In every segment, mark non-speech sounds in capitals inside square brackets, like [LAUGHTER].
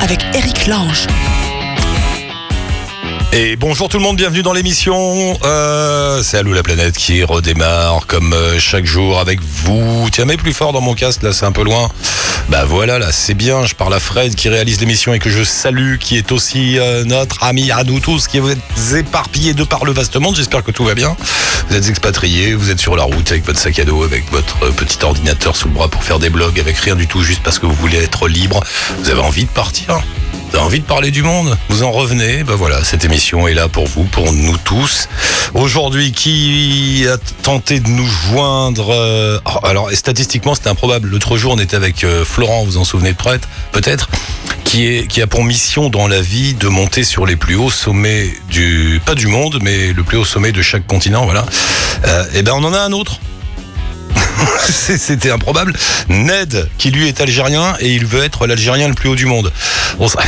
avec Eric Lange. Et bonjour tout le monde, bienvenue dans l'émission. Euh, c'est Allô la planète qui redémarre comme euh, chaque jour avec vous. Tiens, mais plus fort dans mon casque, là c'est un peu loin. Bah voilà, là c'est bien. Je parle à Fred qui réalise l'émission et que je salue, qui est aussi euh, notre ami à nous tous, qui vous êtes éparpillés de par le vaste monde. J'espère que tout va bien. Vous êtes expatriés, vous êtes sur la route avec votre sac à dos, avec votre petit ordinateur sous le bras pour faire des blogs, avec rien du tout, juste parce que vous voulez être libre. Vous avez envie de partir. Vous avez envie de parler du monde Vous en revenez Ben voilà, cette émission est là pour vous, pour nous tous. Aujourd'hui, qui a tenté de nous joindre euh, oh, Alors, statistiquement, c'était improbable. L'autre jour, on était avec euh, Florent, vous en souvenez peut-être, qui qui a pour mission dans la vie de monter sur les plus hauts sommets du pas du monde, mais le plus haut sommet de chaque continent. Voilà. Euh, et ben, on en a un autre. [LAUGHS] C'était improbable. Ned, qui lui est algérien et il veut être l'Algérien le plus haut du monde. [LAUGHS] On sera,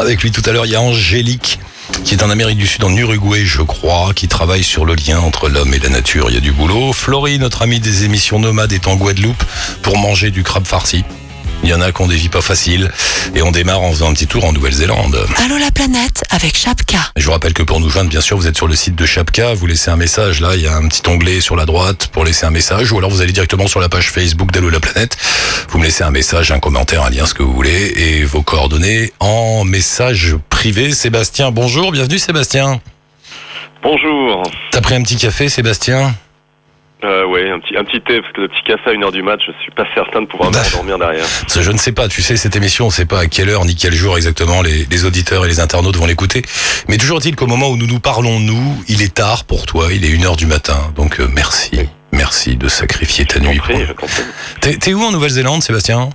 avec lui tout à l'heure. Il y a Angélique qui est en Amérique du Sud, en Uruguay, je crois, qui travaille sur le lien entre l'homme et la nature. Il y a du boulot. Florie, notre ami des émissions nomades, est en Guadeloupe pour manger du crabe farci. Il y en a qui ont des vies pas faciles. Et on démarre en faisant un petit tour en Nouvelle-Zélande. Allô la planète avec Chapka. Je vous rappelle que pour nous joindre, bien sûr, vous êtes sur le site de Chapka, vous laissez un message, là, il y a un petit onglet sur la droite pour laisser un message, ou alors vous allez directement sur la page Facebook d'Allo la planète, vous me laissez un message, un commentaire, un lien, ce que vous voulez, et vos coordonnées en message privé. Sébastien, bonjour, bienvenue Sébastien. Bonjour. T'as pris un petit café Sébastien? Euh, ouais, un petit, un petit thé, parce que le petit café à une heure du match, je suis pas certain de pouvoir Bah. m'endormir derrière. [LAUGHS] Je ne sais pas, tu sais, cette émission, on ne sait pas à quelle heure ni quel jour exactement les, les auditeurs et les internautes vont l'écouter. Mais toujours est-il qu'au moment où nous nous parlons, nous, il est tard pour toi, il est une heure du matin. Donc euh, merci, Oui. merci de sacrifier ta Je nuit. pour- t'es où en Nouvelle-Zélande, Sébastien?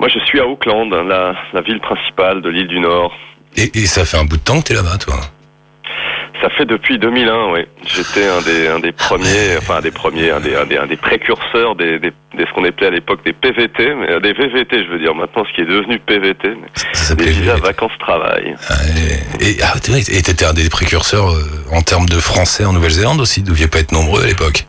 Moi, je suis à Auckland, la, la ville principale de l'île du Nord. et, et ça fait un bout de temps que t'es là-bas, toi. Ça fait depuis 2001, oui. J'étais un des, un des premiers, enfin un des premiers, un des, un des, un des précurseurs des, des, des- ce qu'on appelait à l'époque des PVT, mais euh, des VVT, je veux dire maintenant, ce qui est devenu PVT, mais Ça des visas vacances-travail. Ah, Et ah, t'étais un des précurseurs euh, en termes de français en Nouvelle-Zélande aussi. Vous deviez pas être nombreux à l'époque.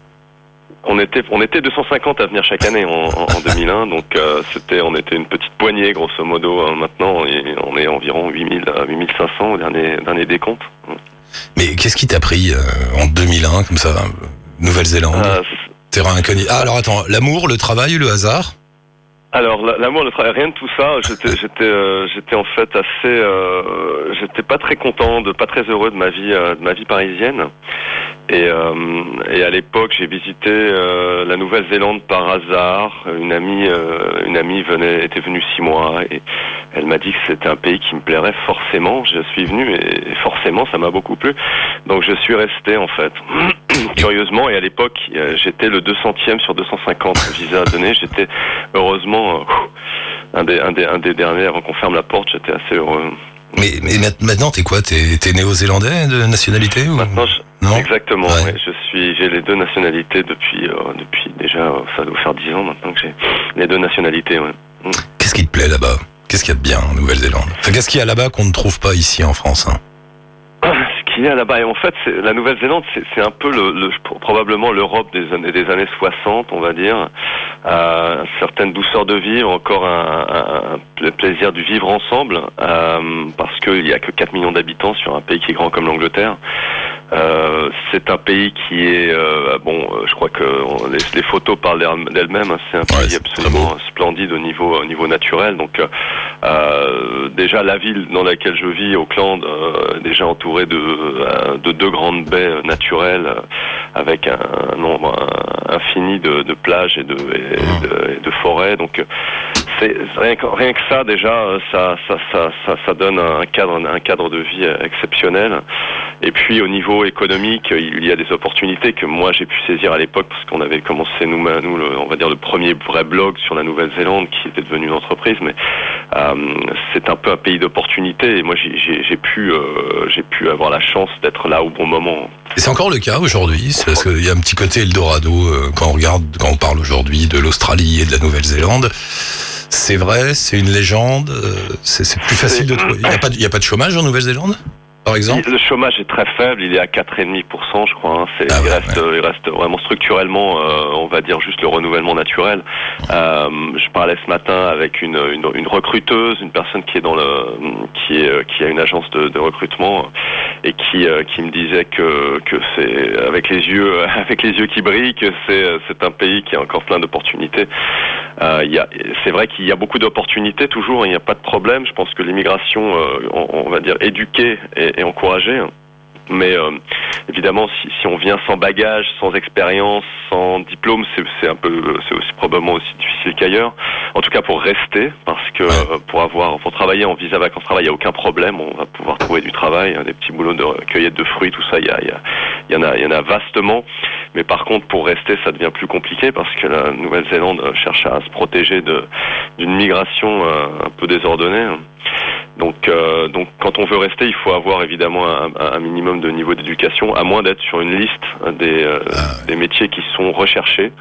On était, on était 250 à venir chaque année en, en, en 2001, donc euh, c'était, on était une petite poignée grosso modo. hein. maintenant, on est, on est environ 8000, à 8500 au dernier, dernier décompte. Mais qu'est-ce qui t'a pris euh, en 2001, comme ça, Nouvelle-Zélande Euh, Terrain inconnu. Ah, alors attends, l'amour, le travail, le hasard? Alors la- l'amour, le travail, rien de tout ça. J'étais, j'étais, euh, j'étais en fait assez, euh, j'étais pas très content, de pas très heureux de ma vie, euh, de ma vie parisienne. Et, euh, et à l'époque, j'ai visité euh, la Nouvelle-Zélande par hasard. Une amie, une amie venait, était venue six mois et elle m'a dit que c'était un pays qui me plairait forcément. Je suis venu et, et forcément, ça m'a beaucoup plu. Donc je suis resté en fait. Curieusement, et à l'époque, euh, j'étais le 200e sur 250 visas à donner. J'étais heureusement euh, un, des, un, des, un des derniers avant qu'on ferme la porte. J'étais assez heureux. Mais, maintenant, t'es quoi? T'es t'es néo-zélandais de nationalité ou... Maintenant, je- Non? exactement. Ouais. ouais, je suis, j'ai les deux nationalités depuis, euh, depuis déjà, ça doit faire 10 ans maintenant que j'ai les deux nationalités. Ouais. Qu'est-ce qui te plaît là-bas? Qu'est-ce qu'il y a de bien en Nouvelle-Zélande? Enfin, Qu'est-ce qu'il y a là-bas qu'on ne trouve pas ici en France hein? [LAUGHS] Là-bas, et en fait, la Nouvelle-Zélande, c'est un peu le, le- probablement l'Europe des années, des années 60, on va dire. Euh, une certaine douceur de vivre, encore un, un- un pla- plaisir du vivre ensemble, euh, parce qu'il n'y a que 4 millions d'habitants sur un pays qui est grand comme l'Angleterre. Euh, c'est un pays qui est euh, bon. euh, Je crois que on- les, les photos parlent d'elles- d'elles-mêmes. hein, c'est un Ouais, pays absolument splendide au niveau au niveau naturel. Donc euh, euh, déjà la ville dans laquelle je vis, Auckland, euh, est déjà entourée de de deux grandes baies naturelles avec un, un nombre infini de, de plages et de et de, et de forêts. Donc rien que, ça déjà, euh, ça donne un cadre un cadre de vie euh, exceptionnel. Et puis au niveau économique, il y a des opportunités que moi j'ai pu saisir à l'époque parce qu'on avait commencé nous, on va dire le premier vrai blog sur la Nouvelle-Zélande qui était devenu une entreprise, mais euh, c'est un peu un pays d'opportunités et moi j'ai- pu euh, avoir la chance d'être là au bon moment. Et c'est encore le cas aujourd'hui, c'est parce qu'il y a un petit côté Eldorado euh, quand on regarde, quand on parle aujourd'hui de l'Australie et de la Nouvelle-Zélande. C'est vrai, c'est une légende, euh, c'est plus facile de trouver. Il n'y a, pas de- il y a pas de chômage en Nouvelle-Zélande par exemple? Le chômage est très faible, il est à 4,5%, je crois. hein. Ah il, ouais, reste, il reste vraiment structurellement, euh, on va dire juste le renouvellement naturel. Euh, je parlais ce matin avec une, une, une recruteuse, une personne qui est dans le, qui est, qui a une agence de, de recrutement et qui, euh, qui me disait que, que c'est avec les yeux, [LAUGHS] avec les yeux qui brillent, que c'est, c'est un pays qui a encore plein d'opportunités. Euh, c'est vrai qu'il y a beaucoup d'opportunités toujours, il n'y a pas de problème. Je pense que l'immigration, euh, on, va dire éduquée et encouragée. Mais euh, évidemment, si, si on vient sans bagage, sans expérience, sans diplôme, c'est, un peu, c'est aussi probablement aussi difficile qu'ailleurs. En tout cas, pour rester, parce que Ouais. euh, pour avoir, pour travailler en visa vacances travail, il n'y a aucun problème. On va pouvoir trouver du travail, hein, des petits boulots de cueillette de fruits, tout ça. Il y, a, il y, a, y en a, il y en a vastement. Mais par contre, pour rester, ça devient plus compliqué parce que la Nouvelle-Zélande cherche à se protéger de, d'une migration euh, un peu désordonnée. Donc, euh, donc, quand on veut rester, il faut avoir évidemment un, un minimum de niveau d'éducation, à moins d'être sur une liste des, euh, des métiers qui sont recherchés.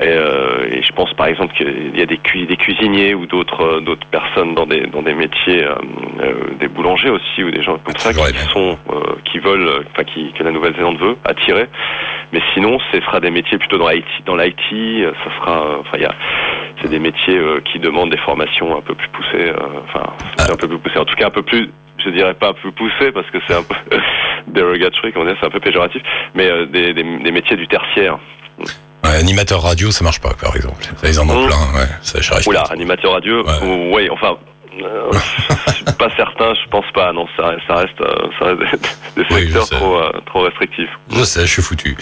Et, euh, et je pense par exemple qu'il y a des, cui- des cuisiniers ou d'autres euh, d'autres personnes dans des dans des métiers, euh, euh, des boulangers aussi ou des gens comme ça toujours qui sont euh, qui veulent, enfin qui que la Nouvelle-Zélande veut attirer. Mais sinon, ce sera des métiers plutôt dans l'IT. Dans l'IT, ça sera, enfin il y a c'est des métiers euh, qui demandent des formations un peu plus poussées, euh, enfin c'est un peu plus poussées, en tout cas un peu plus, je dirais pas un peu poussées parce que c'est un peu [LAUGHS] dérogatory, comment dire, c'est un peu péjoratif, mais euh, des, des, des métiers du tertiaire. Ouais, Animateur radio, ça marche pas, par exemple. Ça, ils en ont Mmh. plein, ouais. Ça, Oula, animateur radio, Ouais. ou- ouais, enfin. Euh, je suis pas certain, je pense pas. Non, ça, ça reste, euh, ça reste des, Oui, secteurs sais. trop, euh, trop restrictifs. Je sais, je suis foutu.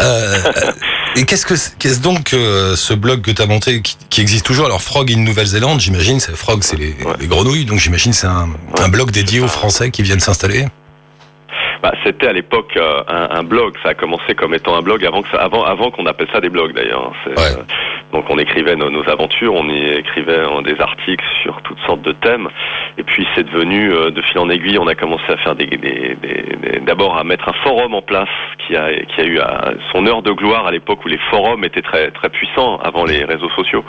Euh, euh, et qu'est-ce que qu'est-ce donc ce blog que tu as monté qui, qui existe toujours? Alors Frog in Nouvelle-Zélande, j'imagine, c'est Frog, c'est les, Ouais. les grenouilles, donc j'imagine c'est un, un blog dédié aux Français qui viennent s'installer. Bah, c'était à l'époque euh, un, un blog. Ça a commencé comme étant un blog avant que ça, avant, avant qu'on appelle ça des blogs d'ailleurs. C'est, Ouais. euh, donc on écrivait nos, nos aventures, on y écrivait euh, des articles sur toutes sortes de thèmes. Et puis c'est devenu euh, de fil en aiguille. On a commencé à faire des, des, des- des- d'abord à mettre un forum en place qui a qui a eu à- son heure de gloire à l'époque où les forums étaient très très puissants avant les réseaux sociaux.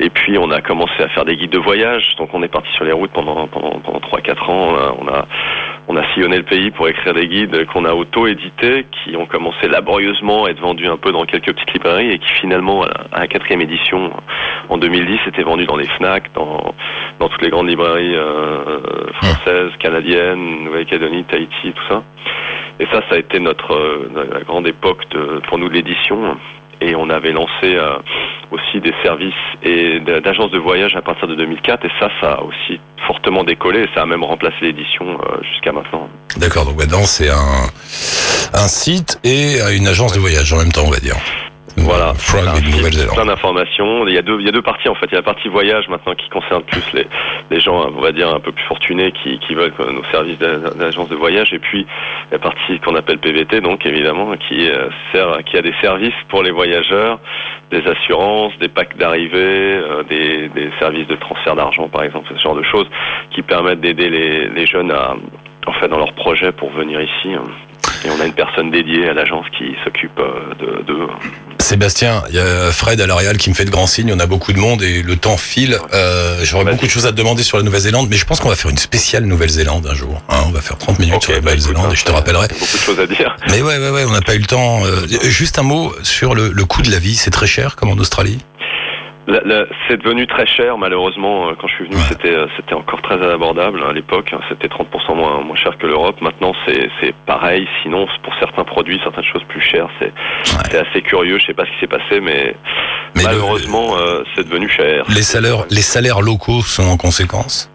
Et puis on a commencé à faire des guides de voyage. Donc on est parti sur les routes pendant pendant pendant trois quatre ans. On a on a sillonné le pays pour écrire des guides qu'on a auto-édités, qui ont commencé laborieusement à être vendus un peu dans quelques petites librairies et qui finalement, à la quatrième édition, en 2010, étaient vendus dans les FNAC, dans, dans toutes les grandes librairies euh, françaises, canadiennes, Nouvelle-Calédonie, Tahiti, tout ça. Et ça, ça a été notre euh, la grande époque de, pour nous de l'édition. Et on avait lancé euh, aussi des services et d'agences de voyage à partir de 2004. Et ça, ça a aussi fortement décollé. Et ça a même remplacé l'édition euh, jusqu'à maintenant. D'accord, donc maintenant c'est un, un site et une agence de voyage en même temps, on va dire. Voilà. Frog Nouvelle-Zélande. Plein d'informations. Il y a deux, il y a deux parties en fait. Il y a la partie voyage maintenant qui concerne plus les, les gens, on va dire un peu plus fortunés qui, qui veulent euh, nos services d'a- d'agence de voyage. Et puis la partie qu'on appelle PVT, donc évidemment, qui euh, sert, qui a des services pour les voyageurs, des assurances, des packs d'arrivée, euh, des, des services de transfert d'argent par exemple, ce genre de choses qui permettent d'aider les, les jeunes à, en fait, dans leur projet pour venir ici. Et on a une personne dédiée à l'agence qui s'occupe euh, de d'eux. Sébastien, il y a Fred à L'Oréal qui me fait de grands signes, on a beaucoup de monde et le temps file. Euh, J'aurais beaucoup de choses à te demander sur la Nouvelle-Zélande, mais je pense qu'on va faire une spéciale Nouvelle-Zélande un jour. hein. on va faire 30 minutes sur la bah, Nouvelle-Zélande et je te hein, rappellerai. Beaucoup de choses à dire. Mais ouais, ouais, ouais, on n'a pas eu le temps. Euh, juste un mot sur le, le coût de la vie, c'est très cher comme en Australie? C'est devenu très cher, malheureusement. euh, Quand je suis venu, Ouais. c'était euh, c'était encore très abordable à l'époque. hein, C'était 30% moins, moins cher que l'Europe. Maintenant, c'est c'est pareil. Sinon, pour certains produits, certaines choses plus chères, c'est assez curieux. Je sais pas ce qui s'est passé, mais, malheureusement, euh, c'est devenu cher. les salaires, les salaires locaux sont en conséquence?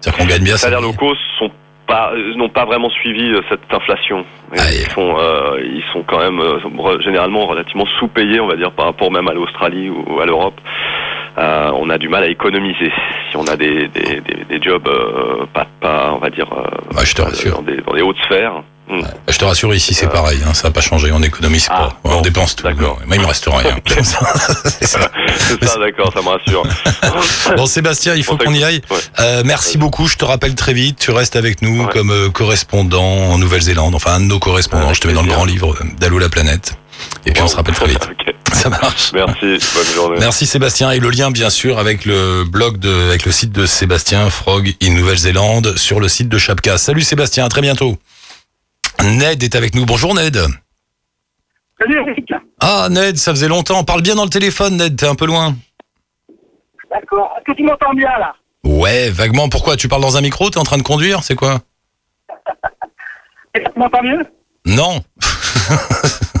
C'est-à-dire qu'on gagne bien. Les sa salaires locaux sont pas euh, n'ont pas vraiment suivi euh, cette inflation. Et. Ils sont euh, ils sont quand même euh, généralement relativement sous-payés, on va dire, par rapport même à l'Australie ou à l'Europe. Euh, on a du mal à économiser si on a des des, des, des jobs euh, pas pas on va dire euh, Bah, je te rassure. dans des dans des hautes sphères. Je te rassure, ici c'est Euh, pareil, hein, ça n'a pas changé, on économise Ah, pas, on dépense tout. Moi il me reste rien. [LAUGHS] C'est ça. Ça, d'accord, ça me rassure. [LAUGHS] Bon Sébastien, il faut qu'on y aille. Ouais. Euh, merci beaucoup, je te rappelle très vite, tu restes avec nous Ouais. comme euh, correspondant en Nouvelle-Zélande, enfin un de nos correspondants, je te mets dans le grand livre euh, d'Allô la planète. Et puis on se rappelle très vite. [LAUGHS] Ça marche. Merci, bonne journée. Merci Sébastien et le lien bien sûr avec le blog de avec le site de Sébastien Frog in Nouvelle-Zélande sur le site de Chapka. Salut Sébastien, à très bientôt. Ned est avec nous. Bonjour Ned. Salut Eric. Ah Ned, ça faisait longtemps. Parle bien dans le téléphone Ned, t'es un peu loin. D'accord. Est-ce que tu m'entends bien là? Ouais, vaguement. Pourquoi? Tu parles dans un micro? T'es en train de conduire? C'est quoi? [LAUGHS] Est-ce que tu m'entends mieux? Non. [LAUGHS]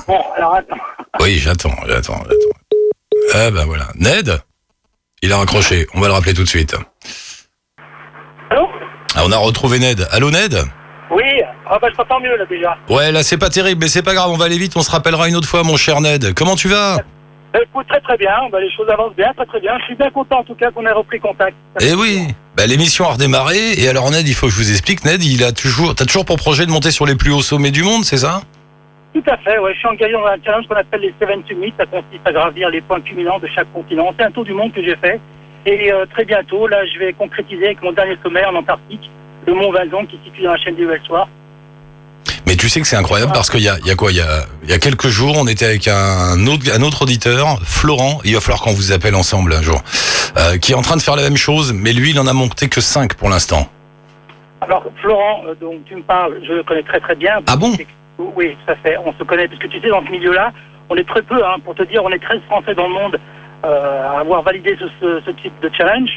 Bon, alors attends. Oui, j'attends, j'attends, j'attends. Ah ben voilà. Ned? Il a raccroché. On va le rappeler tout de suite. Allô? Ah, on a retrouvé Ned. Allô Ned? Ah bah je t'entends mieux là déjà. Ouais, là c'est pas terrible, mais c'est pas grave, on va aller vite, on se rappellera une autre fois, mon cher Ned. Comment tu vas? Bah, écoute, très très bien, bah, les choses avancent bien, très très bien. Je suis bien content en tout cas qu'on ait repris contact. Eh oui, bah, l'émission a redémarré, et alors Ned, il faut que je vous explique, Ned, il a toujours, t'as toujours pour projet de monter sur les plus hauts sommets du monde, c'est ça? Tout à fait, ouais. Je suis engagé dans un challenge qu'on appelle les Seven Summits. Ça consiste à gravir les points culminants de chaque continent. C'est un tour du monde que j'ai fait. Et euh, très bientôt, là, je vais concrétiser avec mon dernier sommet en Antarctique, le Mont Vinzon qui se situe dans la chaîne du Welsoir. Mais tu sais que c'est incroyable parce qu'il y a, il y a quoi il y a, il y a quelques jours, on était avec un autre, un autre auditeur, Florent, il va falloir qu'on vous appelle ensemble un jour, euh, qui est en train de faire la même chose, mais lui, il en a monté que 5 pour l'instant. Alors, Florent, euh, donc tu me parles, je le connais très très bien. Ah bon? Oui, à fait. On se connaît parce que tu sais, dans ce milieu-là, on est très peu, hein, pour te dire, on est 13 Français dans le monde euh, à avoir validé ce, ce- ce type de challenge.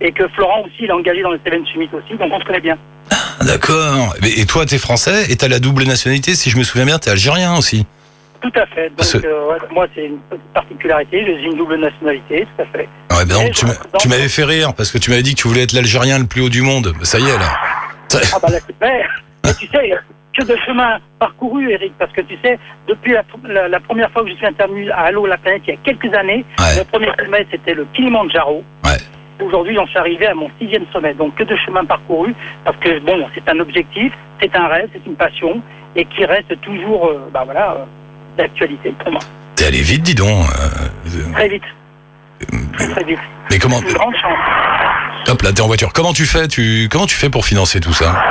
Et que Florent aussi, il est engagé dans le Seven Summit aussi, donc on se connaît bien. Ah, D'accord. Et toi, t'es français et t'as la double nationalité, si je me souviens bien, t'es algérien aussi. Tout à fait. Donc, euh, ouais, moi, c'est une particularité. J'ai une double nationalité, tout à fait. Ouais, ben non, tu m'avais fait rire parce que tu m'avais dit que tu voulais être l'Algérien le plus haut du monde. Ça y est là. Ah bah là, c'est mais, mais tu sais, que de chemin parcouru, Eric, parce que tu sais, depuis la, la- la première fois que je suis intervenu à Allo la planète, il y a quelques années, Ouais. le premier sommet, c'était le Kilimanjaro. Ouais. Aujourd'hui, j'en suis arrivé à mon sixième sommet, donc que de chemin parcouru, parce que bon, c'est un objectif, c'est un rêve, c'est une passion, et qui reste toujours, euh, bah voilà, euh, d'actualité pour moi. T'es allé vite, dis donc. euh, Très vite, très très vite. mais comment Une grande chance. Hop là, t'es en voiture. Comment tu fais Tu comment tu fais pour financer tout ça?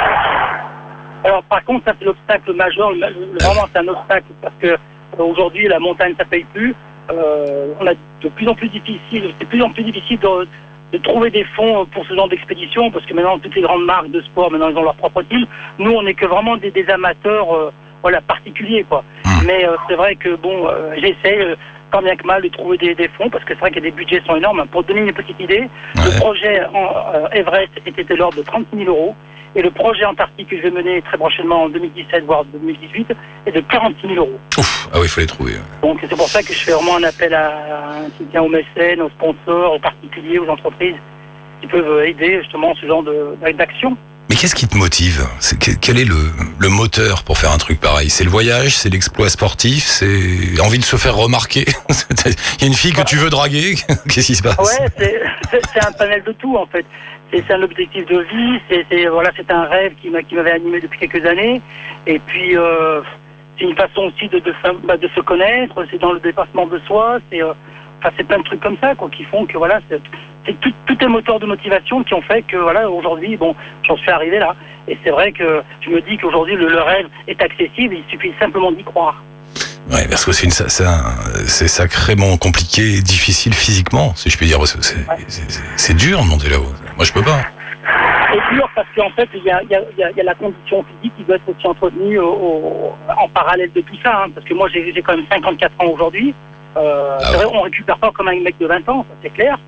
Alors par contre, ça c'est l'obstacle majeur. Vraiment, c'est un obstacle parce que euh, aujourd'hui, la montagne, ça paye plus. On a de plus en plus difficile, c'est de plus en plus difficile de, de trouver des fonds pour ce genre d'expédition parce que maintenant toutes les grandes marques de sport, maintenant ils ont leur propre team. Nous, on n'est que vraiment des, des amateurs, euh, voilà, particuliers quoi. Hmm. Mais euh, c'est vrai que bon, euh, j'essaie. tant bien que mal de trouver des, des fonds parce que c'est vrai que les budgets sont énormes. Pour donner une petite idée, le projet en, Everest était de l'ordre de 36 000 euros et le projet Antarctique que je vais mener très prochainement en 2017 voire 2018 est de 46 000 euros. Ouf. Ah oui, il faut les trouver. Donc c'est pour ça que je fais vraiment un appel à, un soutien aux mécènes, aux sponsors, aux particuliers, aux entreprises qui peuvent aider justement ce genre de- d'action. Mais qu'est-ce qui te motive quel est le, moteur pour faire un truc pareil? C'est le voyage, c'est l'exploit sportif, c'est envie de se faire remarquer? [LAUGHS] Il y a une fille que tu veux draguer? Qu'est-ce qui se passe? Ouais, c'est- un panel de tout en fait. C'est un objectif de vie, c'est un rêve qui m'a- qui m'avait animé depuis quelques années. Et puis euh, c'est une façon aussi bah, de se connaître, c'est dans le dépassement de soi, c'est euh, plein de trucs comme ça quoi qui font que voilà, c'est tout, tout un moteur de motivation qui ont fait que voilà aujourd'hui bon j'en suis arrivé là. Et c'est vrai que je me dis qu'aujourd'hui le, le rêve est accessible, il suffit simplement d'y croire. Ouais, parce que c'est une- sacrément compliqué et difficile physiquement, si je puis dire. parce que C'est dur de monter là-haut. Moi, je peux pas. C'est dur parce qu'en fait, il y a, il y, a, il y a- il y a la condition physique qui doit être aussi entretenue au- au- en parallèle de tout ça. hein, parce que moi, j'ai quand même 54 ans aujourd'hui. Euh, Ah ouais. on récupère pas comme un mec de 20 ans, c'est clair.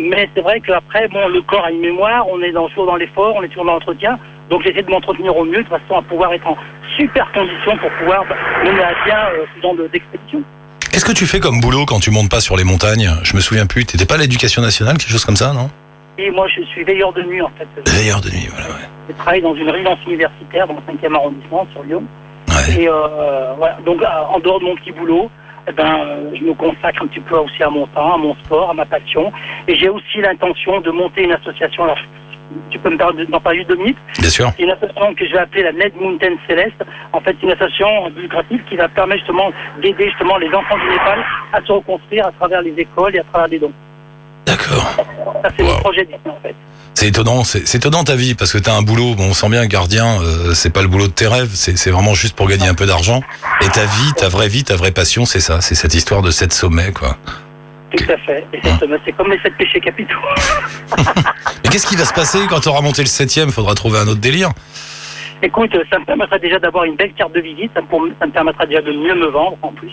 Mais c'est vrai qu'après, bon, le corps a une mémoire, on est dans, toujours dans l'effort, on est toujours dans l'entretien. Donc j'essaie de m'entretenir au mieux de façon à pouvoir être en super condition pour pouvoir mener à bien euh, ce genre de- d'expédition. Qu'est-ce que tu fais comme boulot quand tu montes pas sur les montagnes? Je me souviens plus. T'étais pas à l'éducation nationale, quelque chose comme ça, non? Et moi, je suis veilleur de nuit en fait. Veilleur de nuit, voilà. Ouais. Je travaille dans une résidence universitaire dans le 5e arrondissement sur Lyon. Ouais. Et euh, voilà, donc euh, en dehors de mon petit boulot, eh ben, euh, je me consacre un petit peu aussi à mon temps, à mon sport, à ma passion. Et j'ai aussi l'intention de monter une association. Alors, tu peux me parler d'en parler deux minutes. Bien sûr. C'est une association que je vais appeler la Ned Mountain Céleste. En fait, c'est une association lucrative qui va permettre justement d'aider justement les enfants du Népal à se reconstruire à travers les écoles et à travers des dons. D'accord. Ça, c'est Wow. mon projet en fait. C'est étonnant, c'est étonnant ta vie parce que t'as un boulot. Bon, on sent bien gardien, euh, c'est pas le boulot de tes rêves, c'est vraiment juste pour gagner un peu d'argent. Et ta vie, ta vraie vie, ta vraie passion, c'est ça, c'est cette histoire de sept sommets, quoi. Tout à fait. Et c'est, c'est comme les sept péchés capitaux. [LAUGHS] Mais qu'est-ce qui va se passer quand t'auras monté le septième? Faudra trouver un autre délire. Écoute, ça me permettra déjà d'avoir une belle carte de visite, ça me, pour- ça me permettra déjà de mieux me vendre en plus.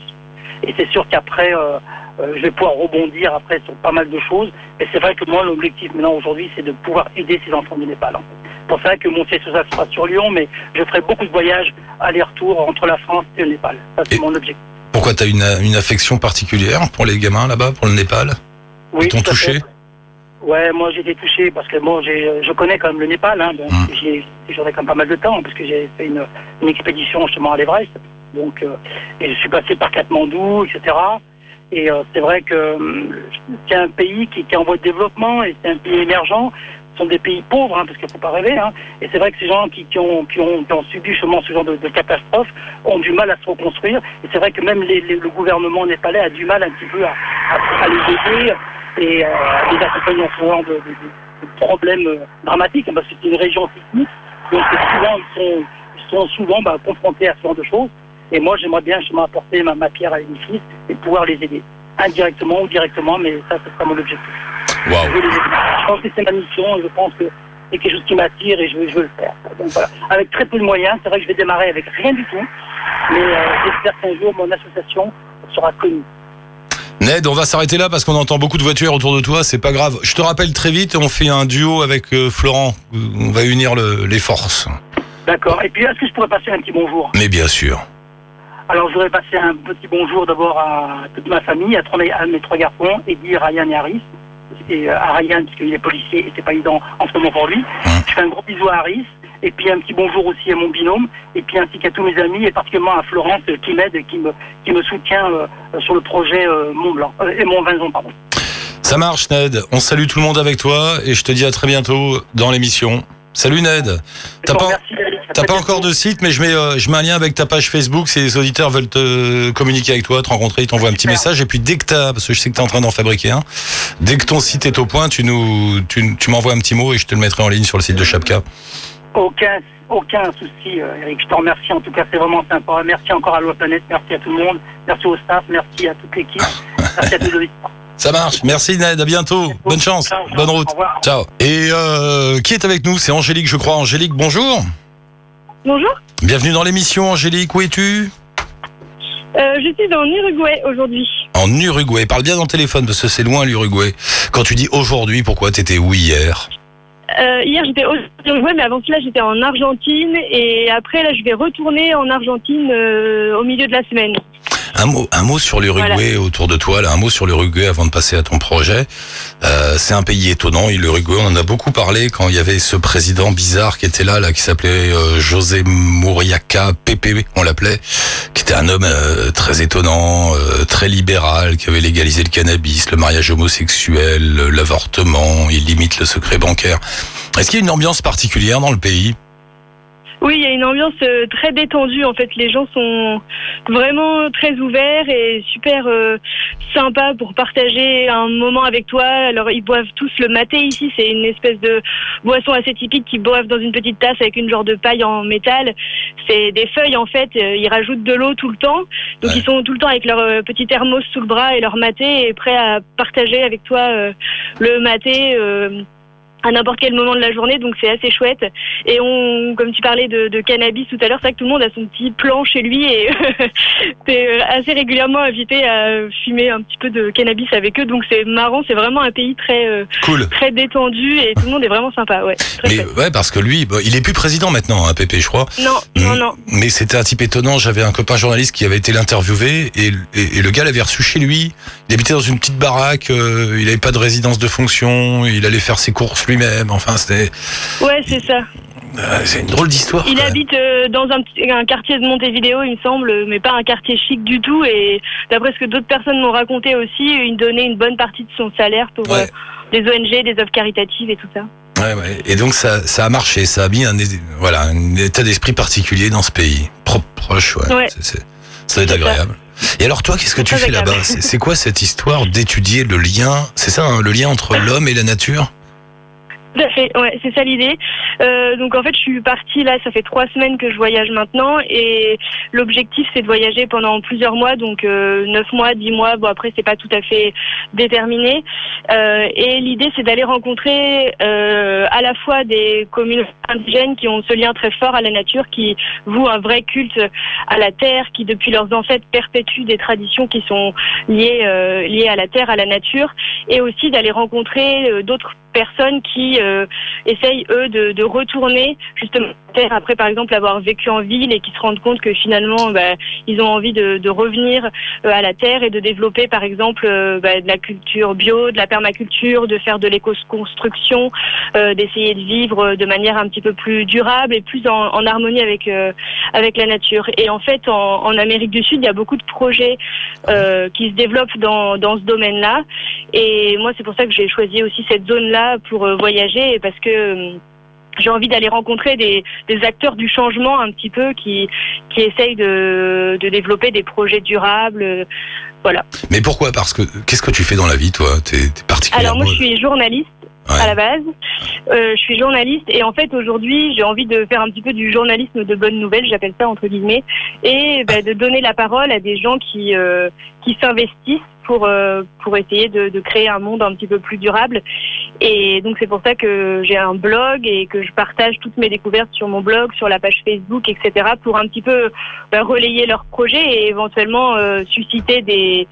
Et c'est sûr qu'après, euh, euh, je vais pouvoir rebondir après sur pas mal de choses. Mais c'est vrai que moi, l'objectif maintenant aujourd'hui, c'est de pouvoir aider ces enfants du Népal. En fait. Pour ça que mon siège social sera sur Lyon, mais je ferai beaucoup de voyages aller-retour entre la France et le Népal. Ça, c'est Et- mon objectif. Pourquoi t'as une, une affection particulière pour les gamins là-bas, pour le Népal? Ils t'ont touché? fait. Ouais, moi j'ai été touché parce que bon, je connais quand même le Népal. Hein, donc Mm. j'ai quand même pas mal de temps parce que j'ai fait une, une expédition justement à l'Everest. Donc, euh, et je suis passé par Katmandou, etc. Et euh, c'est vrai que hum, c'est un pays qui, est en voie de développement et c'est un pays émergent. Ce sont des pays pauvres, hein, parce qu'il faut pas rêver. Hein. Et c'est vrai que ces gens qui, ont, subi ce genre de, catastrophe ont du mal à se reconstruire. Et c'est vrai que même les, le gouvernement népalais a du mal un petit peu à, les aider et euh, à les accompagner en ce genre de, problèmes euh, dramatiques, hein, parce que c'est une région sismique. Donc souvent, ils sont souvent bah, confrontés à ce genre de choses. Et moi, j'aimerais bien justement apporter ma, ma pierre à l'édifice et pouvoir les aider, indirectement ou directement, mais ça, ce sera mon objectif. Je aider. Je pense que c'est ma mission, je pense que c'est quelque chose qui m'attire et je veux, je veux le faire. Donc voilà, avec très peu de moyens, c'est vrai que je vais démarrer avec rien du tout, mais euh, j'espère qu'un jour mon association sera connue. Ned, on va s'arrêter là parce qu'on entend beaucoup de voitures autour de toi, c'est pas grave. Je te rappelle très vite, on fait un duo avec euh, Florent. On va unir le- les forces. D'accord. Et puis, est-ce que je pourrais passer un petit bonjour? Mais bien sûr. Alors, je voudrais passer un petit bonjour d'abord à toute ma famille, à, trois- à mes trois garçons, Eddie, Ryan et Harris. Et euh, à Ryan, puisqu'il est policier et c'est pas évident en ce moment pour lui. Je fais un gros bisou à Harris. Et puis un petit bonjour aussi à mon binôme, et puis ainsi qu'à tous mes amis, et particulièrement à Florence euh, qui m'aide et qui me, qui me soutient euh, sur le projet Mont Blanc, et Mont Vinzon, pardon. Ça marche Ned, on salue tout le monde avec toi et je te dis à très bientôt dans l'émission. Salut Ned. T'as vous pas. À t'as pas encore de site, mais je mets, euh, je mets un lien avec ta page Facebook. Si les auditeurs veulent te communiquer avec toi, te rencontrer, ils t'envoient un petit message. Et puis dès que t'as, parce que je sais que t'es en train d'en fabriquer un, dès que ton site est au point, tu nous, tu, tu m'envoies un petit mot et je te le mettrai en ligne sur le site de Chapka. Aucun, aucun souci, euh, Eric. Je te remercie. En tout cas, c'est vraiment sympa. Merci encore à Loi Planète. Merci à tout le monde. Merci au staff. Merci à toute l'équipe. Merci à tous les auditeurs. Ça marche. Merci Ned, à bientôt. Bonne chance, bonne route. Ciao. Et euh, qui est avec nous? C'est Angélique, je crois. Angélique, bonjour. Bonjour, Bienvenue dans l'émission, Angélique. Où es-tu? Euh, je suis en Uruguay aujourd'hui. En Uruguay. Parle bien dans le téléphone parce que c'est loin l'Uruguay. Quand tu dis aujourd'hui, pourquoi t'étais où hier? Euh, hier j'étais au Uruguay, mais avant cela j'étais en Argentine et après là je vais retourner en Argentine euh, au milieu de la semaine. Un mot, un mot sur l'Uruguay autour de toi, là, un mot sur l'Uruguay avant de passer à ton projet. Euh, c'est un pays étonnant, et l'Uruguay, on en a beaucoup parlé quand il y avait ce président bizarre qui était là, là, qui s'appelait euh, José Muriaca Pepe, on l'appelait, qui était un homme euh, très étonnant, euh, très libéral, qui avait légalisé le cannabis, le mariage homosexuel, l'avortement, il limite le secret bancaire. Est-ce qu'il y a une ambiance particulière dans le pays? Oui, il y a une ambiance euh, très détendue en fait. Les gens sont vraiment très ouverts et super euh, sympas pour partager un moment avec toi. Alors ils boivent tous le maté ici, c'est une espèce de boisson assez typique qu'ils boivent dans une petite tasse avec une genre de paille en métal. C'est des feuilles en fait. euh, Ils rajoutent de l'eau tout le temps, donc Ouais. ils sont tout le temps avec leur euh, petit thermos sous le bras et leur maté et prêts à partager avec toi euh, le maté. À n'importe quel moment de la journée, donc c'est assez chouette. Et on, comme tu parlais de, de cannabis tout à l'heure, c'est vrai que tout le monde a son petit plan chez lui et [LAUGHS] t'es euh, assez régulièrement invité à fumer un petit peu de cannabis avec eux. Donc c'est marrant, c'est vraiment un pays très euh, Cool. très détendu et tout le monde est vraiment sympa. Ouais, très Mais ouais, parce que lui, bah, il est plus président maintenant, hein, Pépé, je crois. Non, non, Mm. non. Mais c'était un type étonnant. J'avais un copain journaliste qui avait été l'interviewer et, et- et le gars l'avait reçu chez lui. Il habitait dans une petite baraque. euh, il n'avait pas de résidence de fonction. Il allait faire ses courses lui-même. Enfin, c'était Ouais, c'est ça. euh, c'est une drôle d'histoire. Il même. habite euh, dans un, quartier de Montevideo, il me semble, mais pas un quartier chic du tout. Et d'après ce que d'autres personnes m'ont raconté aussi, il donnait une bonne partie de son salaire pour Ouais. euh, des ONG, des œuvres caritatives et tout ça. Ouais, ouais. Et donc ça, ça a marché. Ça a mis un, voilà, un état d'esprit particulier dans ce pays. Pro- proche, ouais. C'est- c'est- ça doit être C'est ça. agréable. Et alors toi, qu'est-ce que tu fais là-bas? C'est c'est quoi cette histoire d'étudier le lien? C'est ça, hein, le lien entre [LAUGHS] l'homme et la nature? C'est ça l'idée. Euh, donc en fait, je suis partie là, ça fait trois semaines que je voyage maintenant, et l'objectif c'est de voyager pendant plusieurs mois, donc euh, neuf mois, dix mois. Bon après, c'est pas tout à fait déterminé. Euh, et l'idée c'est d'aller rencontrer euh, à la fois des communautés indigènes qui ont ce lien très fort à la nature, qui vouent un vrai culte à la terre, qui depuis leurs ancêtres perpétuent des traditions qui sont liées euh, liées à la terre, à la nature, et aussi d'aller rencontrer euh, d'autres personnes qui euh, essayent eux de, de retourner justement après par exemple avoir vécu en ville et qui se rendent compte que finalement bah, ils ont envie de, de revenir euh, à la terre et de développer par exemple euh, bah, de la culture bio, de la permaculture, de faire de l'éco-construction, euh, d'essayer de vivre de manière un petit peu plus durable et plus en, en harmonie avec euh, avec la nature. Et en fait en, en Amérique du Sud il y a beaucoup de projets euh, qui se développent dans, dans ce domaine-là. Et moi, c'est pour ça que j'ai choisi aussi cette zone-là pour euh, voyager, parce que j'ai envie d'aller rencontrer des, des acteurs du changement un petit peu qui, qui essayent de, de développer des projets durables. euh, Voilà. Mais pourquoi? Parce que qu'est-ce que tu fais dans la vie, toi? T'es t'es particulièrement. Alors moi, je suis journaliste. Ouais. à la base. Euh, je suis journaliste et en fait aujourd'hui j'ai envie de faire un petit peu du journalisme de bonnes nouvelles, j'appelle ça entre guillemets, et bah, de donner la parole à des gens qui euh, qui s'investissent pour euh, pour essayer de, de créer un monde un petit peu plus durable. Et donc c'est pour ça que j'ai un blog et que je partage toutes mes découvertes sur mon blog, sur la page Facebook, etc. pour un petit peu bah, relayer leurs projets et éventuellement euh, susciter des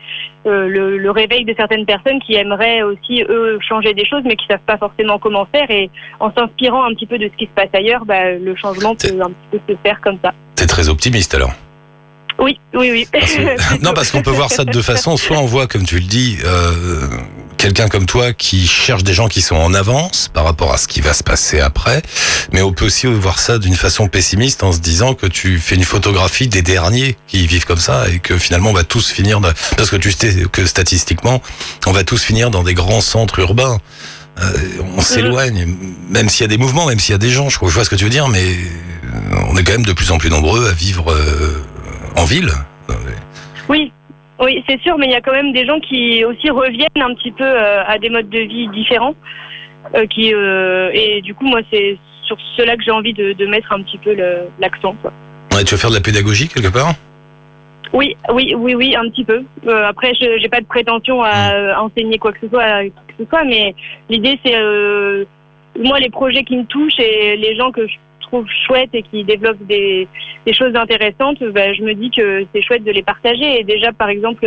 euh, le, le réveil de certaines personnes qui aimeraient aussi eux changer des choses mais qui savent pas forcément comment faire et en s'inspirant un petit peu de ce qui se passe ailleurs, bah, le changement peut un petit peu se faire comme ça. T'es très optimiste alors. Oui, oui, oui. Parce que- [LAUGHS] non, parce qu'on peut voir ça de deux façons. Soit on voit, comme tu le dis, euh, quelqu'un comme toi qui cherche des gens qui sont en avance par rapport à ce qui va se passer après, mais on peut aussi voir ça d'une façon pessimiste en se disant que tu fais une photographie des derniers qui vivent comme ça et que finalement on va tous finir, dans- parce que tu sais que statistiquement, on va tous finir dans des grands centres urbains. Euh, on s'éloigne, même s'il y a des mouvements, même s'il y a des gens, je, je vois ce que tu veux dire, mais on est quand même de plus en plus nombreux à vivre euh, en ville. Oui, oui, c'est sûr, mais il y a quand même des gens qui aussi reviennent un petit peu euh, à des modes de vie différents. euh, qui euh, et du coup, moi, c'est sur cela que j'ai envie de, de mettre un petit peu l'accent. Ouais, tu veux faire de la pédagogie quelque part Oui, oui, oui, oui, un petit peu. Euh, après, je j'ai pas de prétention à euh, enseigner quoi que ce soit, à que ce soit, mais l'idée c'est euh, moi les projets qui me touchent et les gens que je trouve chouettes et qui développent des, choses intéressantes, ben, je me dis que c'est chouette de les partager. Et déjà, par exemple,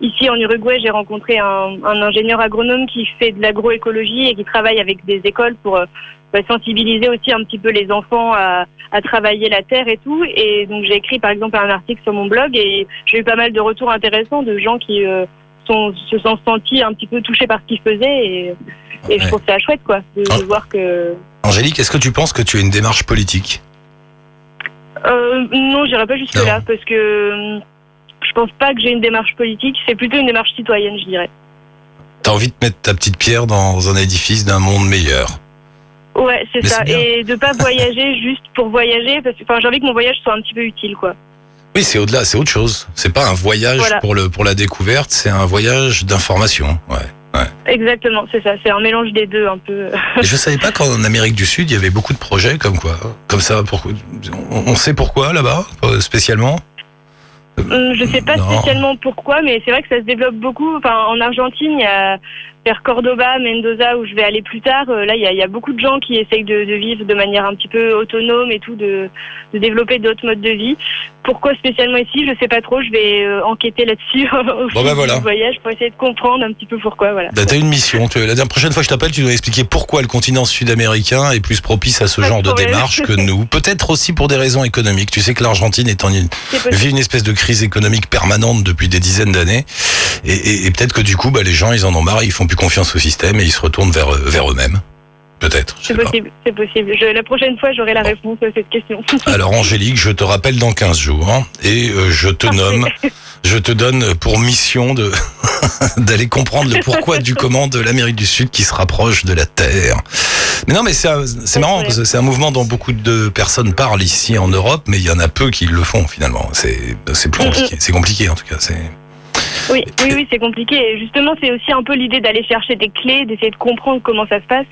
ici en Uruguay, j'ai rencontré un, ingénieur agronome qui fait de l'agroécologie et qui travaille avec des écoles pour euh, ben, sensibiliser aussi un petit peu les enfants à, à travailler la terre et tout. Et donc j'ai écrit par exemple un article sur mon blog et j'ai eu pas mal de retours intéressants de gens qui euh, sont, se sont sentis un petit peu touchés par ce qu'ils faisaient et, et je trouve ça chouette quoi de, de Ah. voir que Angélique, est-ce que tu penses que tu as une démarche politique? Euh, non j'irai pas jusque là parce que euh, je pense pas que j'ai une démarche politique c'est plutôt une démarche citoyenne je dirais. T'as envie de mettre ta petite pierre dans un édifice d'un monde meilleur. Ouais c'est ça et de pas voyager [LAUGHS] juste pour voyager parce que j'ai envie que mon voyage soit un petit peu utile quoi Oui, c'est au-delà, c'est autre chose. C'est pas un voyage Voilà. pour le pour la découverte, c'est un voyage d'information. Ouais. exactement c'est ça c'est un mélange des deux un peu [LAUGHS] je savais pas qu'en Amérique du Sud, il y avait beaucoup de projets comme quoi, comme ça. Pour, on, sait pourquoi là-bas, spécialement? Hum, Je sais pas Non. spécialement pourquoi, mais c'est vrai que ça se développe beaucoup. Enfin, en Argentine, il y a vers Cordoba, Mendoza, où je vais aller plus tard. euh, Là, il y a, il y a beaucoup de gens qui essayent de, de vivre de manière un petit peu autonome et tout, de, de développer d'autres modes de vie. Pourquoi spécialement ici? Je sais pas trop. Je vais euh, enquêter là-dessus [LAUGHS] au fil ben voilà. voyage pour essayer de comprendre un petit peu pourquoi. Voilà. Bah, T'as une mission. Tu- La prochaine fois que je t'appelle, tu dois expliquer pourquoi le continent sud-américain est plus propice à ce Pas genre de démarche que nous. [LAUGHS] Peut-être aussi pour des raisons économiques. Tu sais que l'Argentine est en une, C'est possible. vit une espèce de crise économique permanente depuis des dizaines d'années. Et, et- et peut-être que du coup, bah, les gens, ils en ont marre, ils font plus confiance au système et ils se retournent vers, eux- vers eux-mêmes. Peut-être. C'est possible, c'est possible. Je, la prochaine fois, j'aurai la réponse à cette question. [LAUGHS] Alors Angélique, je te rappelle dans 15 jours hein, et euh, je te nomme, [LAUGHS] je te donne pour mission de [LAUGHS] d'aller comprendre le pourquoi du comment de l'Amérique du Sud qui se rapproche de la Terre. Mais non, mais c'est marrant ouais. parce que c'est un mouvement dont beaucoup de personnes parlent ici en Europe, mais il y en a peu qui le font finalement. C'est plus compliqué. C'est compliqué en tout cas. C'est Oui, oui, oui, c'est compliqué. Et justement, c'est aussi un peu l'idée d'aller chercher des clés, d'essayer de comprendre comment ça se passe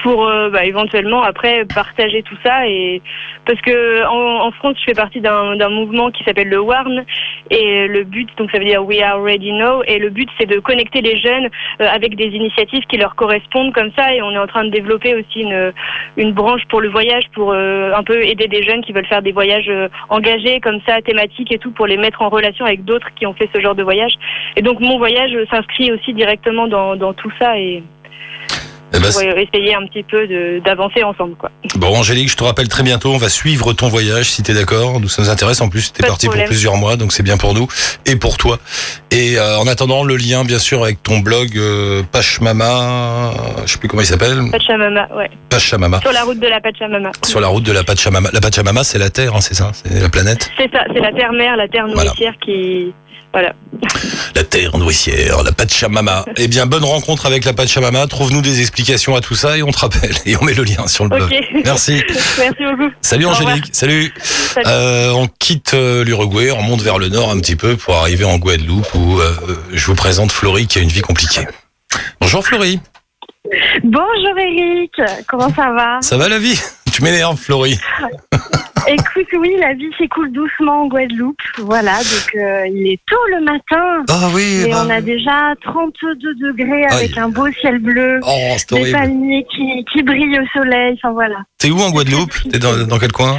pour euh, bah, éventuellement après partager tout ça. Et parce que en, en France, je fais partie d'un mouvement qui s'appelle le WARN et le but, donc ça veut dire We Are Ready Now, et le but c'est de connecter les jeunes euh, avec des initiatives qui leur correspondent comme ça. Et on est en train de développer aussi une une branche pour le voyage pour euh, un peu aider des jeunes qui veulent faire des voyages euh, engagés comme ça, thématiques et tout, pour les mettre en relation avec d'autres qui ont fait ce genre de voyage. Et donc mon voyage s'inscrit aussi directement dans, dans tout ça et Eh ben, pour essayer un petit peu d'avancer ensemble. Quoi. Bon, Angélique, je te rappelle très bientôt, on va suivre ton voyage si t'es d'accord. Nous, ça nous intéresse. En plus, t'es Pas de parti pour plusieurs mois, donc c'est bien pour nous et pour toi. Et euh, en attendant, le lien, bien sûr, avec ton blog euh, Pachamama, je sais plus comment il s'appelle, Pachamama, ouais. Pachamama, Sur la route de la Pachamama. sur la route de la Pachamama. La Pachamama, c'est la Terre, hein, c'est ça, c'est la planète, C'est ça, c'est la terre-mère, la terre Voilà. nourricière qui. Voilà. la Terre nourricière, la Pachamama. eh bien, bonne rencontre avec la Pachamama. Trouve-nous des explications à tout ça et on te rappelle et on met le lien sur le blog. Merci. [LAUGHS] Merci beaucoup. Salut. Angélique. Salut. Salut. Euh, on quitte euh, l'Uruguay, on monte vers le nord un petit peu pour arriver en Guadeloupe où euh, je vous présente Florie qui a une vie compliquée. Bonjour Florie. Bonjour Eric, comment ça va? Ça va la vie? Tu m'énerves Florie. [LAUGHS] Écoute, oui, la vie s'écoule doucement en Guadeloupe. Voilà, donc euh, il est tôt le matin. Ah oui. Et bah, on a déjà 32 degrés avec Aïe. un beau ciel bleu, Oh, c'est des palmiers qui, qui brillent au soleil. Enfin voilà. T'es où en Guadeloupe? T'es dans, dans quel coin?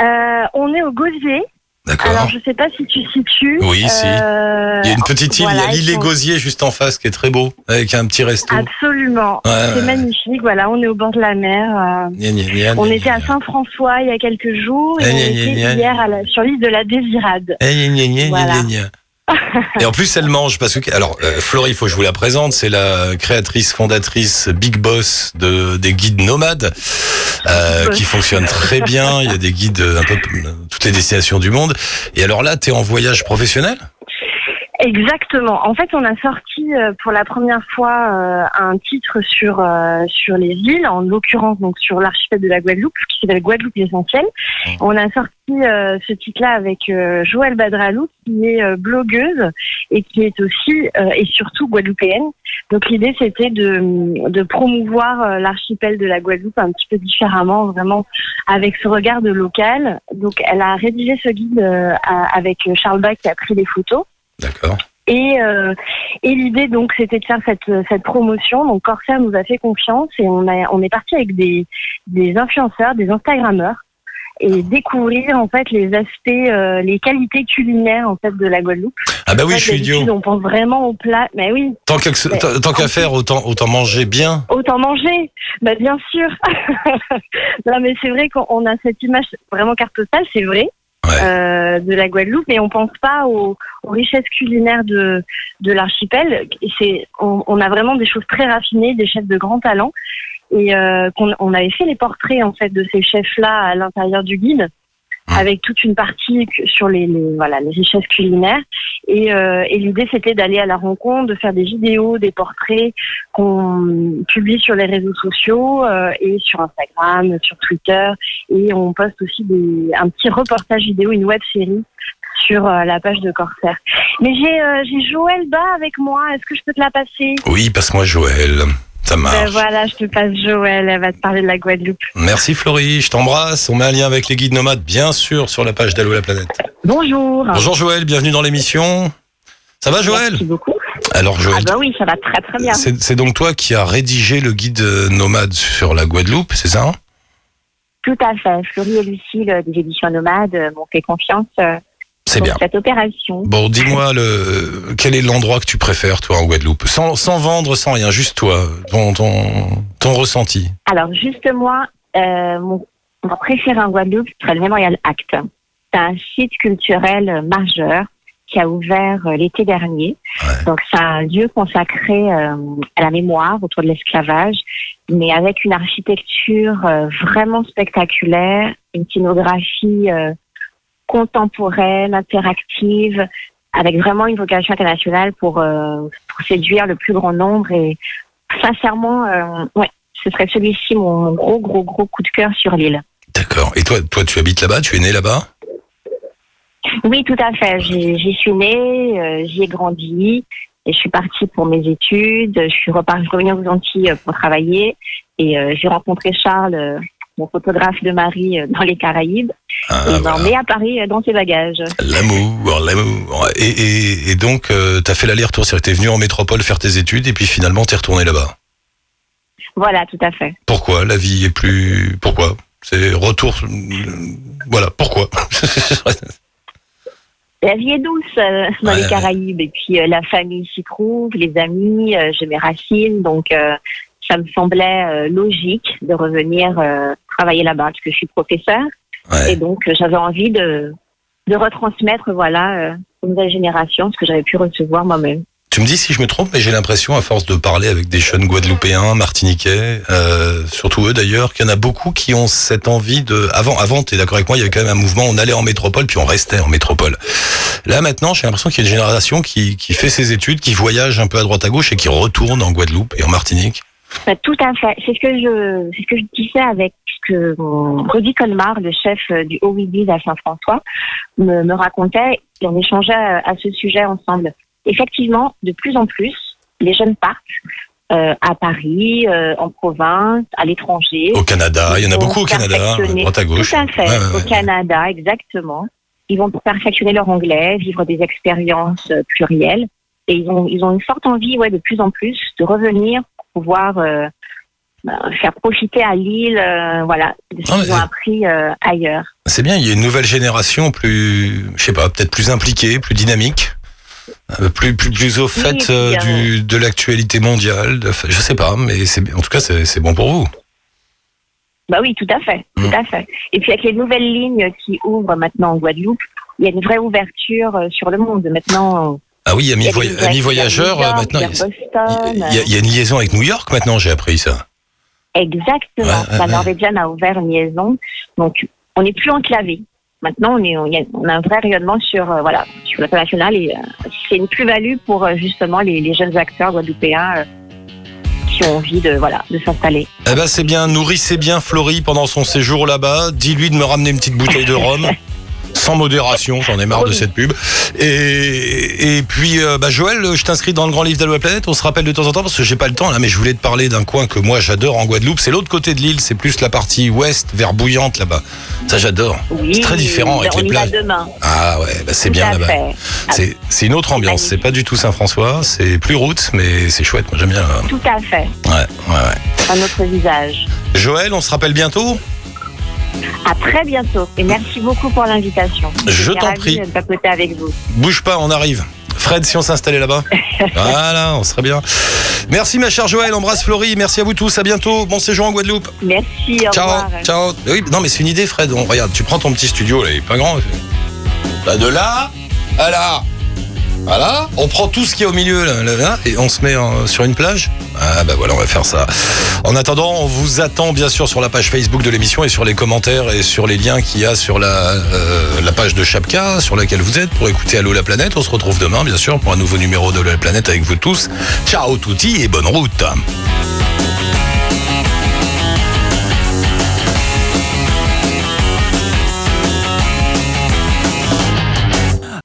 Euh, on est au Gosier. D'accord. Alors je sais pas si tu situes. Oui, si. Euh, Il y a une petite île, voilà, il y a l'île Gosiers juste en face qui est très beau, avec un petit resto. Absolument. Ouais, C'est ouais. magnifique. Voilà, on est au bord de la mer. euh, on était à. Saint-François il y a quelques jours et Eh, on était gna. hier à la- sur l'île de la Désirade. Eh, Voilà. Et en plus, elle mange parce que alors euh, Florie, il faut que je vous la présente, c'est la créatrice fondatrice Big Boss de des guides nomades euh, qui fonctionnent très bien. Il y a des guides euh, un peu euh, toutes les destinations du monde. Et alors là, t'es en voyage professionnel? Exactement. En fait, on a sorti euh, pour la première fois euh, un titre sur euh, sur les îles, en l'occurrence donc sur l'archipel de la Guadeloupe, qui s'appelle Guadeloupe l'essentiel. On a sorti ce titre-là avec Joëlle Badralou, qui est blogueuse et qui est aussi et surtout guadeloupéenne. Donc l'idée c'était de de promouvoir l'archipel de la Guadeloupe un petit peu différemment, vraiment avec ce regard de local. Donc elle a rédigé ce guide avec Charles Bach qui a pris des photos. D'accord. Et, euh, et l'idée donc c'était de faire cette, cette promotion. Donc Corsair nous a fait confiance et on a on est parti avec des, des influenceurs, des Instagrammeurs et découvrir en fait les aspects, euh, les qualités culinaires en fait de la Guadeloupe. Ah bah oui, En je suis idiot. On pense vraiment au plat, mais oui, Tant qu'à tant- tant qu'à faire, autant autant manger bien. autant manger. Bah bien sûr. [LAUGHS] non mais c'est vrai qu'on a cette image vraiment carte postale, c'est vrai. Euh, de la Guadeloupe, mais on pense pas aux, richesses culinaires de, de l'archipel. C'est, on, on a vraiment des choses très raffinées, des chefs de grand talent, et euh, qu'on on avait fait les portraits en fait de ces chefs-là à l'intérieur du guide. Avec toute une partie sur les, les- voilà les richesses culinaires. Et, euh, et l'idée c'était d'aller à la rencontre, de faire des vidéos, des portraits qu'on publie sur les réseaux sociaux euh, et sur Instagram, sur Twitter, et on poste aussi des, un petit reportage vidéo, une web série sur euh, la page de Corsair. Mais j'ai euh, j'ai Joël Bas avec moi. Est-ce que je peux te la passer? Oui, passe-moi Joël. Ça Ben marche. voilà, je te passe Joël. Elle va te parler de la Guadeloupe. Merci Florie, je t'embrasse. On met un lien avec les guides nomades, bien sûr, sur la page d'Allo la planète. Bonjour. Bonjour Joël, bienvenue dans l'émission. Ça va Joël? Merci beaucoup. Alors Ah Joël, bah oui, ça va très très bien. c'est c'est donc toi qui as rédigé le guide euh, nomade sur la Guadeloupe, c'est ça? Tout à fait. Florie et Lucille euh, des éditions Nomades euh, m'ont fait confiance C'est bien. cette opération. Bon, dis-moi le quel est l'endroit que tu préfères toi en Guadeloupe, sans, sans vendre, sans rien, juste toi, ton ton, ton ressenti. Alors, juste moi, euh, mon, mon préféré en Guadeloupe serait le Memorial Act. C'est un site culturel majeur qui a ouvert euh, l'été dernier. Ouais. Donc, c'est un lieu consacré euh, à la mémoire autour de l'esclavage, mais avec une architecture euh, vraiment spectaculaire, une scénographie euh, contemporaine, interactive, avec vraiment une vocation internationale pour, euh, pour séduire le plus grand nombre. Et sincèrement, euh, ouais, ce serait celui-ci mon gros, gros, gros coup de cœur sur l'île. D'accord. Et toi, toi, tu habites là-bas? Tu es né là-bas? Oui, tout à fait. J'y suis née, euh, j'y ai grandi. Et je suis partie pour mes études. Je suis repartie, revenue aux Antilles pour travailler. Et j'ai rencontré Charles, mon photographe de mari, euh, dans les Caraïbes. Ah, et voilà. emmené à Paris euh, dans ses bagages. L'amour, l'amour. Et, et, et donc, euh, t'as fait l'aller-retour, c'est-à-dire que t'es venu en métropole faire tes études et puis finalement t'es retourné là-bas. Voilà, tout à fait. Pourquoi La vie est plus... Pourquoi? C'est retour... Voilà, pourquoi? [LAUGHS] La vie est douce euh, dans Ouais, les ouais. Caraïbes. Et puis euh, la famille s'y trouve, les amis, j'ai mes racines. Donc ça me semblait logique de revenir travailler là-bas parce que je suis professeur. Ouais. Et donc, j'avais envie de, de retransmettre, voilà, euh, aux nouvelles générations ce que j'avais pu recevoir moi-même. Tu me dis si je me trompe, mais j'ai l'impression, à force de parler avec des jeunes Guadeloupéens, Martiniquais, euh, surtout eux d'ailleurs, qu'il y en a beaucoup qui ont cette envie de... Avant, avant, t'es d'accord avec moi, il y avait quand même un mouvement, on allait en métropole, puis on restait en métropole. Là maintenant, j'ai l'impression qu'il y a une génération qui, qui fait ses études, qui voyage un peu à droite à gauche et qui retourne en Guadeloupe et en Martinique. Bah, tout à fait. C'est ce que je, c'est ce que je disais avec que Rudy Colmar, le chef euh, du OIDIS à Saint-François, me, me racontait et on échangeait euh, à ce sujet ensemble. Effectivement, de plus en plus, les jeunes partent euh, à Paris, euh, en province, à l'étranger. Au Canada, il y en a beaucoup au Canada, perfectionner- droite à gauche. Tout à fait. Ouais, ouais, Au ouais. Canada, exactement. Ils vont perfectionner leur anglais, vivre des expériences plurielles. Et ils ont, ils ont une forte envie, ouais, de plus en plus, de revenir pour pouvoir euh, faire profiter à Lille, euh, voilà, de ce Ah, qu'ils ont appris euh, ailleurs. C'est bien, il y a une nouvelle génération plus, je sais pas, peut-être plus impliquée, plus dynamique, euh, plus plus plus au fait et puis, euh, euh, du de l'actualité mondiale. de- je sais pas, mais c'est en tout cas c'est bon pour vous. Bah oui, tout à fait, Mm. tout à fait. Et puis avec les nouvelles lignes qui ouvrent maintenant en Guadeloupe, il y a une vraie ouverture euh, sur le monde. Maintenant, Ah oui, il y a des voy- directs amis vers voyageurs, New York, euh, maintenant y, a- il y a une liaison avec New York maintenant, j'ai appris ça. Exactement. Ouais, ouais, la. Norvégienne a ouvert une liaison. Donc, on n'est plus enclavé. Maintenant, on, est, on, a, on a un vrai rayonnement sur, euh, voilà, sur l'international et euh, c'est une plus-value pour euh, justement les, les jeunes acteurs guadeloupéens euh, qui ont envie de, voilà, de s'installer. Eh ben c'est bien, nourrissez bien Florie pendant son séjour là-bas. Dis-lui de me ramener une petite bouteille de rhum. [LAUGHS] Sans modération, j'en ai marre de Oui. cette pub. Et, et puis, euh, bah Joël, je t'inscris dans le grand livre la planète. On se rappelle de temps en temps parce que j'ai pas le temps là, mais je voulais te parler d'un coin que moi j'adore en Guadeloupe. C'est l'autre côté de l'île, c'est plus la partie ouest, vers Bouillante là-bas. Ça j'adore. Oui, C'est très différent avec on les plages. demain. Ah ouais, bah c'est bien là-bas. fait. C'est c'est une autre ambiance. C'est pas du tout Saint-François, c'est plus route, mais c'est chouette. Moi j'aime bien. là. Tout à fait. Ouais, ouais, ouais. Un autre visage. Joël, on se rappelle bientôt? À très bientôt. Et merci beaucoup pour l'invitation. Je t'en prie. de papoter avec vous. Bouge pas, on arrive. Fred, si on s'installait là-bas. [LAUGHS] voilà, on serait bien. Merci ma chère Joël, embrasse Florie, merci à vous tous, à bientôt. Bon séjour en Guadeloupe. Merci. Au ciao, revoir. ciao. Oui, non mais c'est une idée Fred. On, regarde, tu prends ton petit studio là, il est pas grand. De là à là. Voilà, on prend tout ce qu'il y a au milieu là, là, là, et on se met en- sur une plage. Ah bah voilà, on va faire ça. En attendant, on vous attend bien sûr sur la page Facebook de l'émission et sur les commentaires et sur les liens qu'il y a sur la, euh, page de Chapka sur laquelle vous êtes pour écouter Allô la planète. On se retrouve demain bien sûr pour un nouveau numéro de la planète avec vous tous. Ciao touti et bonne route.